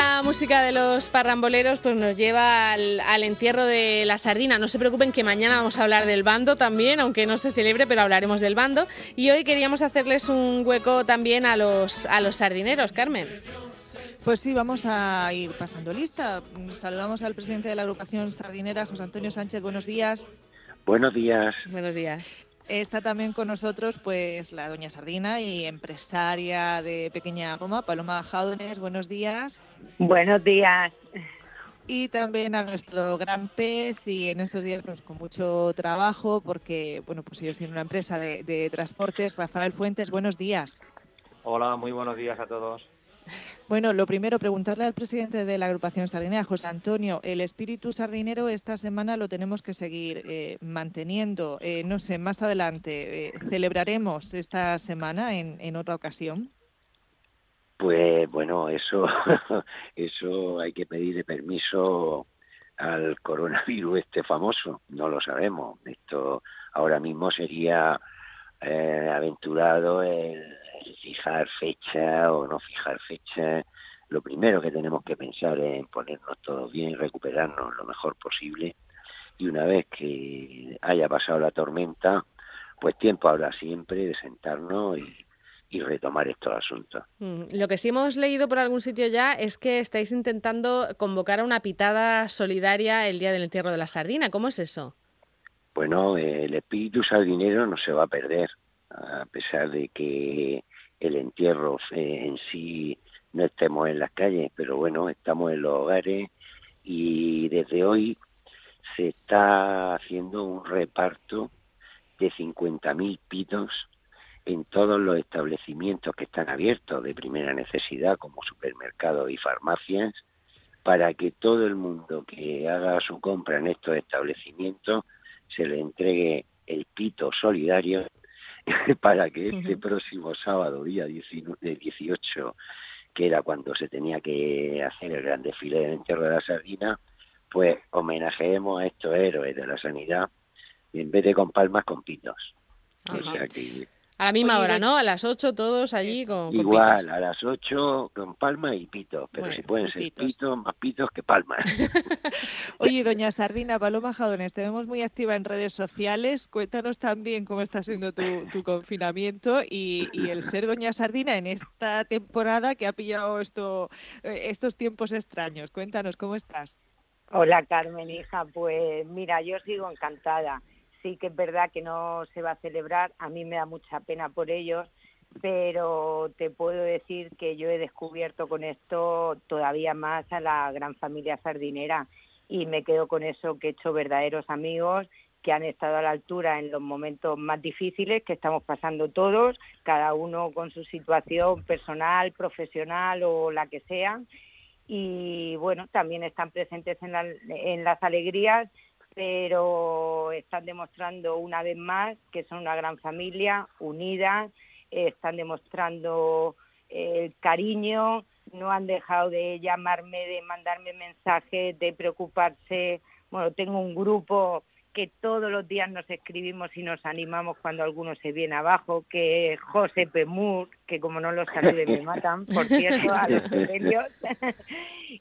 Esta música de los parramboleros pues nos lleva al, entierro de la sardina. No se preocupen que mañana vamos a hablar del bando también, aunque no se celebre, pero hablaremos del bando. Y hoy queríamos hacerles un hueco también a los, a los sardineros, Carmen. Pues sí, vamos a ir pasando lista. Saludamos al presidente de la agrupación sardinera, José Antonio Sánchez. Buenos días. Buenos días. Buenos días. Está también con nosotros pues la doña Sardina y empresaria de Pequeña Goma, Paloma Jaudones. Buenos días. Buenos días. Y también a nuestro gran pez y en estos días pues, con mucho trabajo porque bueno pues ellos tienen una empresa de, de transportes. Rafael Fuentes, buenos días. Hola, muy buenos días a todos. Bueno, lo primero, preguntarle al presidente de la agrupación sardinera, José Antonio, el espíritu sardinero esta semana lo tenemos que seguir eh, manteniendo. Eh, no sé, más adelante, eh, ¿celebraremos esta semana en, en otra ocasión? Pues bueno, eso, eso hay que pedirle permiso al coronavirus este famoso, no lo sabemos. Esto ahora mismo sería aventurado el fijar fecha o no fijar fecha. Lo primero que tenemos que pensar es en ponernos todos bien, recuperarnos lo mejor posible y una vez que haya pasado la tormenta, pues tiempo habrá siempre de sentarnos y, retomar estos asuntos. Mm, lo que sí hemos leído por algún sitio ya es que estáis intentando convocar a una pitada solidaria el día del entierro de la sardina. ¿Cómo es eso? Bueno, el espíritu sardinero no se va a perder, a pesar de que el entierro eh, en sí no estemos en las calles, pero bueno, estamos en los hogares y desde hoy se está haciendo un reparto de 50.000 pitos en todos los establecimientos que están abiertos de primera necesidad, como supermercados y farmacias, para que todo el mundo que haga su compra en estos establecimientos se le entregue el pito solidario para que este próximo sábado, día 18, que era cuando se tenía que hacer el gran desfile del entierro de la sardina, pues homenajeemos a estos héroes de la sanidad y en vez de con palmas, con pitos. A la misma hora, ¿no? A las 8 todos allí con, Igual, a las 8 con palmas y pitos, pero si pueden ser pitos. más pitos que palmas. Oye, doña Sardina, Paloma Jadones, te vemos muy activa en redes sociales. Cuéntanos también cómo está siendo tu, confinamiento y, el ser doña Sardina en esta temporada que ha pillado esto, eh, estos tiempos extraños. Cuéntanos, ¿cómo estás? Hola, Carmen, hija. Pues mira, yo sigo encantada sí que es verdad que no se va a celebrar, a mí me da mucha pena por ellos, pero te puedo decir que yo he descubierto con esto todavía más a la gran familia sardinera y me quedo con eso que he hecho verdaderos amigos que han estado a la altura en los momentos más difíciles que estamos pasando todos, cada uno con su situación personal, profesional o la que sea. Y bueno, también están presentes en, en las alegrías pero están demostrando una vez más que son una gran familia, unida, están demostrando el eh, cariño, no han dejado de llamarme, de mandarme mensajes, de preocuparse. Bueno, tengo un grupo que todos los días nos escribimos y nos animamos cuando alguno se viene abajo, que es José Pemur, que como no los salude me matan, por cierto, a los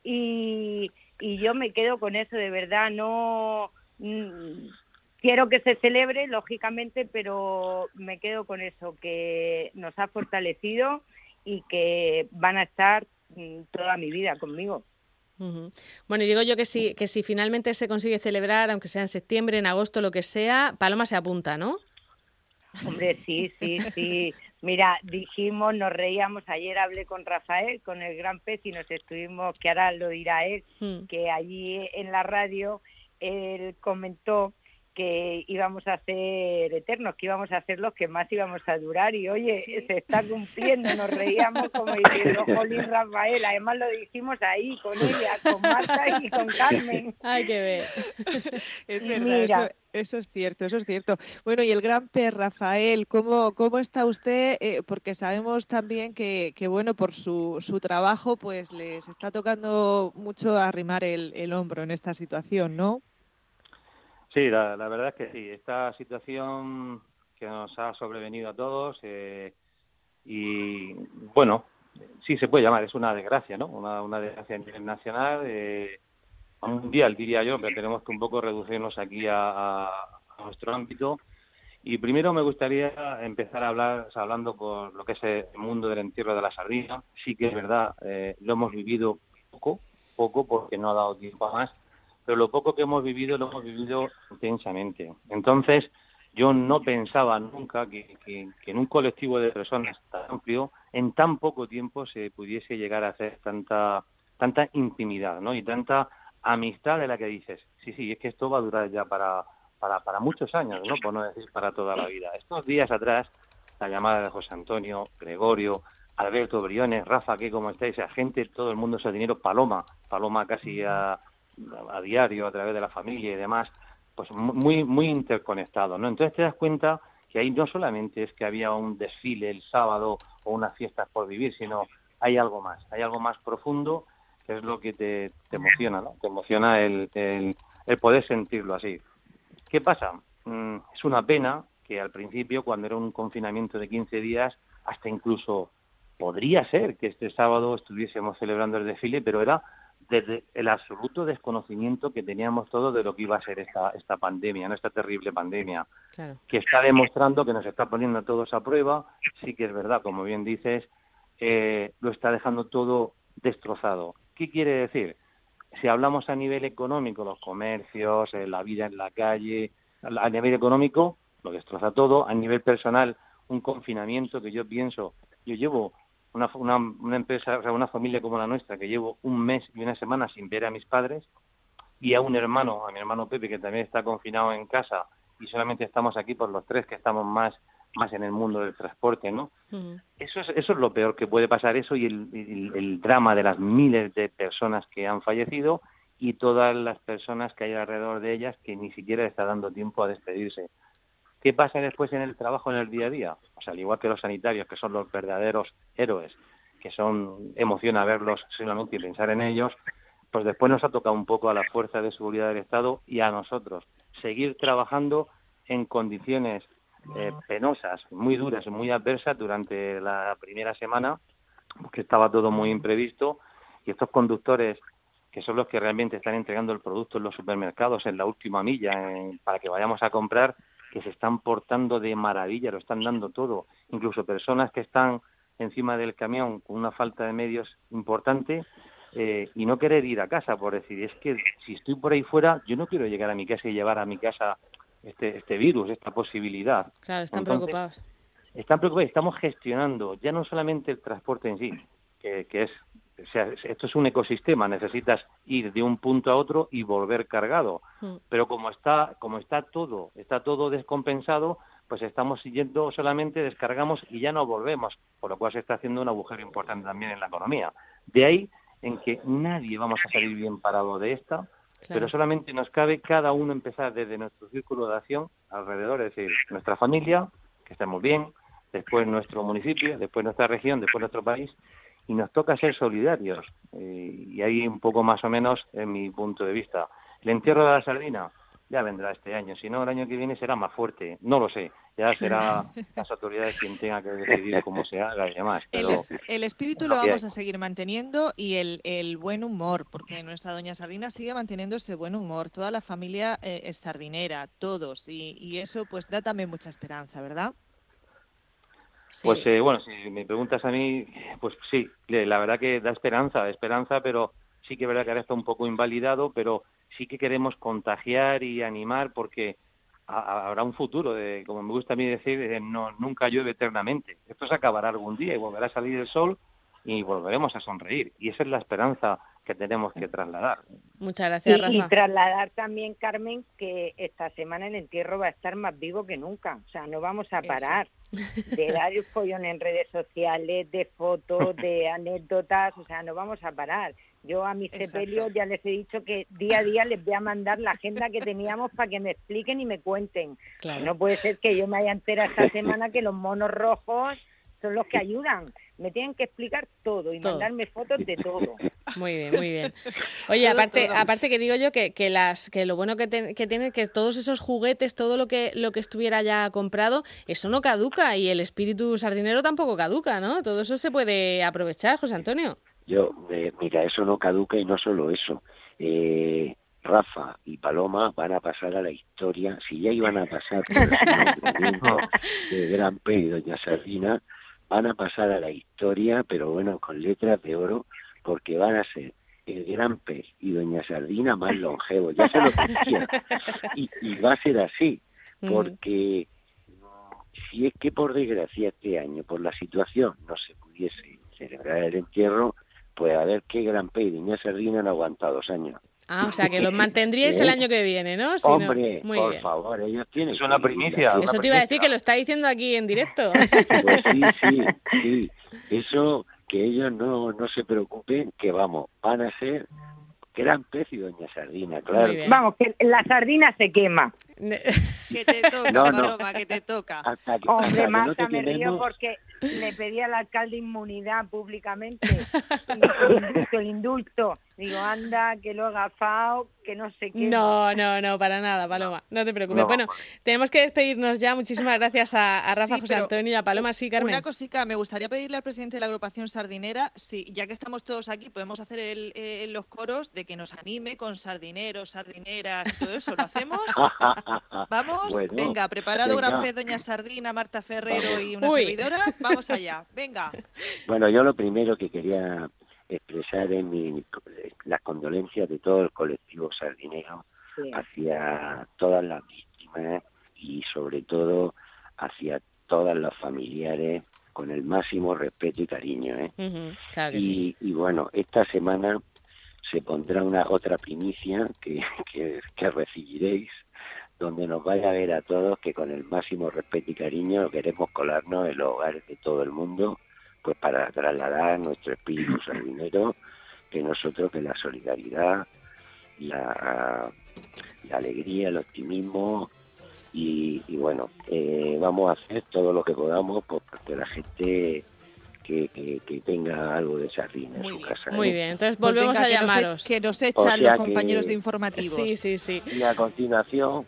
y, y yo me quedo con eso, de verdad, no quiero que se celebre, lógicamente, pero me quedo con eso, que nos ha fortalecido y que van a estar mm, toda mi vida conmigo. Bueno, y digo yo que si, que si finalmente se consigue celebrar, aunque sea en septiembre, en agosto, lo que sea, Paloma se apunta, ¿no? Hombre, sí, sí, sí. Mira, dijimos, nos reíamos, ayer hablé con Rafael, con el gran pez, y nos estuvimos, que ahora lo dirá él, hmm. que allí en la radio él comentó que íbamos a ser eternos, que íbamos a ser los que más íbamos a durar y oye, se está cumpliendo, nos reíamos como diciendo Jolín Rafael, además lo dijimos ahí con ella, con Marta y con Carmen. Hay que ver. es verdad, eso, es cierto, eso es cierto. Bueno, y el gran Per Rafael, ¿cómo, cómo está usted? Eh, porque sabemos también que, que, bueno, por su, su trabajo, pues les está tocando mucho arrimar el, el hombro en esta situación, ¿no? Sí, la, verdad es que sí. Esta situación que nos ha sobrevenido a todos eh, y bueno, sí se puede llamar, es una desgracia, ¿no? Una, una desgracia a nivel nacional, eh, mundial diría yo, pero tenemos que un poco reducirnos aquí a, nuestro ámbito. Y primero me gustaría empezar hablar, hablando por lo que es el mundo del entierro de la sardina. Sí que es verdad, eh, lo hemos vivido poco, poco porque no ha dado tiempo a más, pero lo poco que hemos vivido lo hemos vivido intensamente. Entonces, yo no pensaba nunca que, en un colectivo de personas tan amplio, en tan poco tiempo se pudiese llegar a hacer tanta tanta intimidad, ¿no? Y tanta amistad de la que dices, sí, sí, es que esto va a durar ya para, para, para muchos años, ¿no? Por no decir para toda la vida. Estos días atrás, la llamada de José Antonio, Gregorio, Alberto Briones, Rafa, que como estáis, a gente, todo el mundo ese dinero, Paloma, Paloma casi a, a diario a través de la familia y demás, pues muy, muy interconectado, ¿no? Entonces te das cuenta que ahí no solamente es que había un desfile el sábado o unas fiestas por vivir, sino hay algo más, hay algo más profundo que es lo que te, emociona, ¿no? Te emociona el, el, poder sentirlo así. ¿Qué pasa? Mm, es una pena que al principio, cuando era un confinamiento de 15 días, hasta incluso podría ser que este sábado estuviésemos celebrando el desfile, pero era desde el absoluto desconocimiento que teníamos todos de lo que iba a ser esta, esta pandemia, ¿no? esta terrible pandemia, que está demostrando que nos está poniendo a todos a prueba. Sí que es verdad, como bien dices, eh, lo está dejando todo destrozado. ¿Qué quiere decir? Si hablamos a nivel económico, los comercios, eh, la vida en la calle, a nivel económico lo destroza todo, a nivel personal un confinamiento que yo pienso, yo llevo una, una, una, empresa, o sea, una familia como la nuestra, que llevo un mes y una semana sin ver a mis padres, y a un hermano, a mi hermano Pepe, que también está confinado en casa, y solamente estamos aquí por los tres que estamos más más en el mundo del transporte, ¿no? Eso es eso es lo peor que puede pasar eso y el, el, drama de las miles de personas que han fallecido y todas las personas que hay alrededor de ellas que ni siquiera está dando tiempo a despedirse. ¿Qué pasa después en el trabajo, en el día a día? O sea, al igual que los sanitarios, que son los verdaderos héroes, que son, emociona verlos solamente y pensar en ellos, pues después nos ha tocado un poco a la fuerza de seguridad del Estado y a nosotros seguir trabajando en condiciones eh, penosas, muy duras, muy adversas durante la primera semana, porque estaba todo muy imprevisto y estos conductores que son los que realmente están entregando el producto en los supermercados en la última milla para que vayamos a comprar, que se están portando de maravilla, lo están dando todo. Incluso personas que están encima del camión con una falta de medios importante eh, y no querer ir a casa, por decir, es que si estoy por ahí fuera, yo no quiero llegar a mi casa y llevar a mi casa este, este virus, esta posibilidad. Claro, están preocupados. Están preocupados, estamos gestionando ya no solamente el transporte en sí, que, que es o sea, esto es un ecosistema, necesitas ir de un punto a otro y volver cargado. Hmm. Pero como está, como está todo, está todo descompensado, pues estamos siguiendo solamente, descargamos y ya no volvemos, por lo cual se está haciendo un agujero importante también en la economía. De ahí en que nadie vamos a salir bien parado de esta, pero solamente nos cabe cada uno empezar desde nuestro círculo de acción alrededor, es decir, nuestra familia, que estemos bien, después nuestro municipio, después nuestra región, después nuestro país, y nos toca ser solidarios. Eh, y ahí un poco más o menos en mi punto de vista. El entierro de la sardina ya vendrá este año, si no el año que viene será más fuerte, no lo sé, ya será las autoridades quien tenga que decidir cómo se haga y demás. el, espíritu lo vamos a seguir manteniendo y el, el, buen humor, porque nuestra doña Sardina sigue manteniendo ese buen humor, toda la familia eh, es sardinera, todos, y, y eso pues da también mucha esperanza, ¿verdad? Pues eh, bueno, si me preguntas a mí, pues sí, la verdad que da esperanza, esperanza, pero sí que es verdad que ahora está un poco invalidado, pero sí que queremos contagiar y animar porque habrá un futuro, de, como me gusta a mí decir, no, nunca llueve eternamente. Esto se acabará algún día y volverá a salir el sol y volveremos a sonreír. Y esa es la esperanza que tenemos que trasladar. Muchas gracias, Rafa. Y trasladar también, Carmen, que esta semana el entierro va a estar más vivo que nunca. O sea, no vamos a parar de dar el follón en redes sociales, de fotos, de anécdotas. O sea, no vamos a parar. Yo a mis sepelios ya les he dicho que día a día les voy a mandar la agenda que teníamos para que me expliquen y me cuenten. No puede ser que yo me haya enterado esta semana que los monos rojos son los que ayudan. Me tienen que explicar todo y mandarme fotos de todo. Muy bien, muy bien. Oye, aparte, aparte que digo yo que, que las que lo bueno que, que tiene que todos esos juguetes, todo lo que lo que estuviera ya comprado, eso no caduca y el espíritu sardinero tampoco caduca, ¿no? Todo eso se puede aprovechar, José Antonio. Yo, eh, mira, eso no caduca y no solo eso. Eh, Rafa y Paloma van a pasar a la historia, si ya iban a pasar por el de Gran P y Doña Sardina, van a pasar a la historia, pero bueno, con letras de oro, porque van a ser el Gran Pez y Doña Sardina más longevos, ya se lo decía. Y, y va a ser así, porque si es que por desgracia este año, por la situación, no se pudiese celebrar el entierro, pues a ver qué Gran Pez y Doña Sardina han aguantado dos años. Ah, o sea, que los mantendríais el año que viene, ¿no? Hombre, por favor, ellos tienen... Es una primicia. Eso te iba a decir que lo está diciendo aquí en directo. Pues sí, sí, sí. Eso, que ellos no, no se preocupen, que vamos, van a ser gran pez y doña sardina, claro. Vamos, que la sardina se quema. que te toca, no, Paloma, que te toca. Hombre, Marta, me río porque le pedí al alcalde inmunidad públicamente, el indulto, Digo, anda, que lo haga FAO, que no sé qué. No, no, no, para nada, Paloma. No te preocupes. Bueno, tenemos que despedirnos ya. Muchísimas gracias a, Rafa, José Antonio y a Paloma. Sí, Carmen. Una cosita, me gustaría pedirle al presidente de la agrupación sardinera, si ya que estamos todos aquí, podemos hacer el, eh, los coros de que nos anime con sardineros, sardineras y todo eso. ¿Lo hacemos? ¿Vamos? venga, preparado Gran Pez, Doña Sardina, Marta Ferrero y una servidora. Vamos allá. Venga. Bueno, yo lo primero que quería expresar en mi, las condolencias de todo el colectivo sardinero hacia todas las víctimas y sobre todo hacia todas las familiares con el máximo respeto y cariño. ¿eh? y, y, bueno, esta semana se pondrá una otra primicia que, que, que recibiréis donde nos vaya a ver a todos que con el máximo respeto y cariño queremos colarnos en los hogares de todo el mundo pues para trasladar nuestro espíritu sardinero que nosotros que la solidaridad, la, la alegría, el optimismo y, bueno, eh, vamos a hacer todo lo que podamos pues, porque la gente que, que, tenga algo de sardina en su casa. Muy bien, entonces pues volvemos a e- llamaros. que nos echan los compañeros de informativos. Sí, sí, sí. Y a continuación,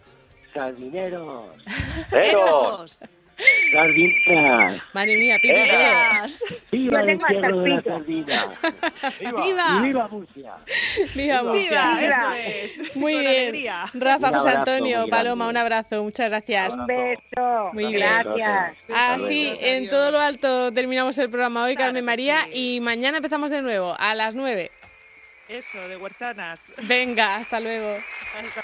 sardineros. ¡Eros! Sardinas. Madre mía, pido ¡Viva el entierro de la sardina! ¡Viva! ¡Viva Murcia! ¡Viva Murcia! ¡Viva! Eso es. Muy bien. Rafa, José Antonio, Paloma, un abrazo. Muchas gracias. Un beso. Muy bien. Gracias. Así, en todo lo alto terminamos el programa hoy, Carmen María, y mañana empezamos de nuevo, a las 9. Eso, de huertanas. Venga, hasta luego. Hasta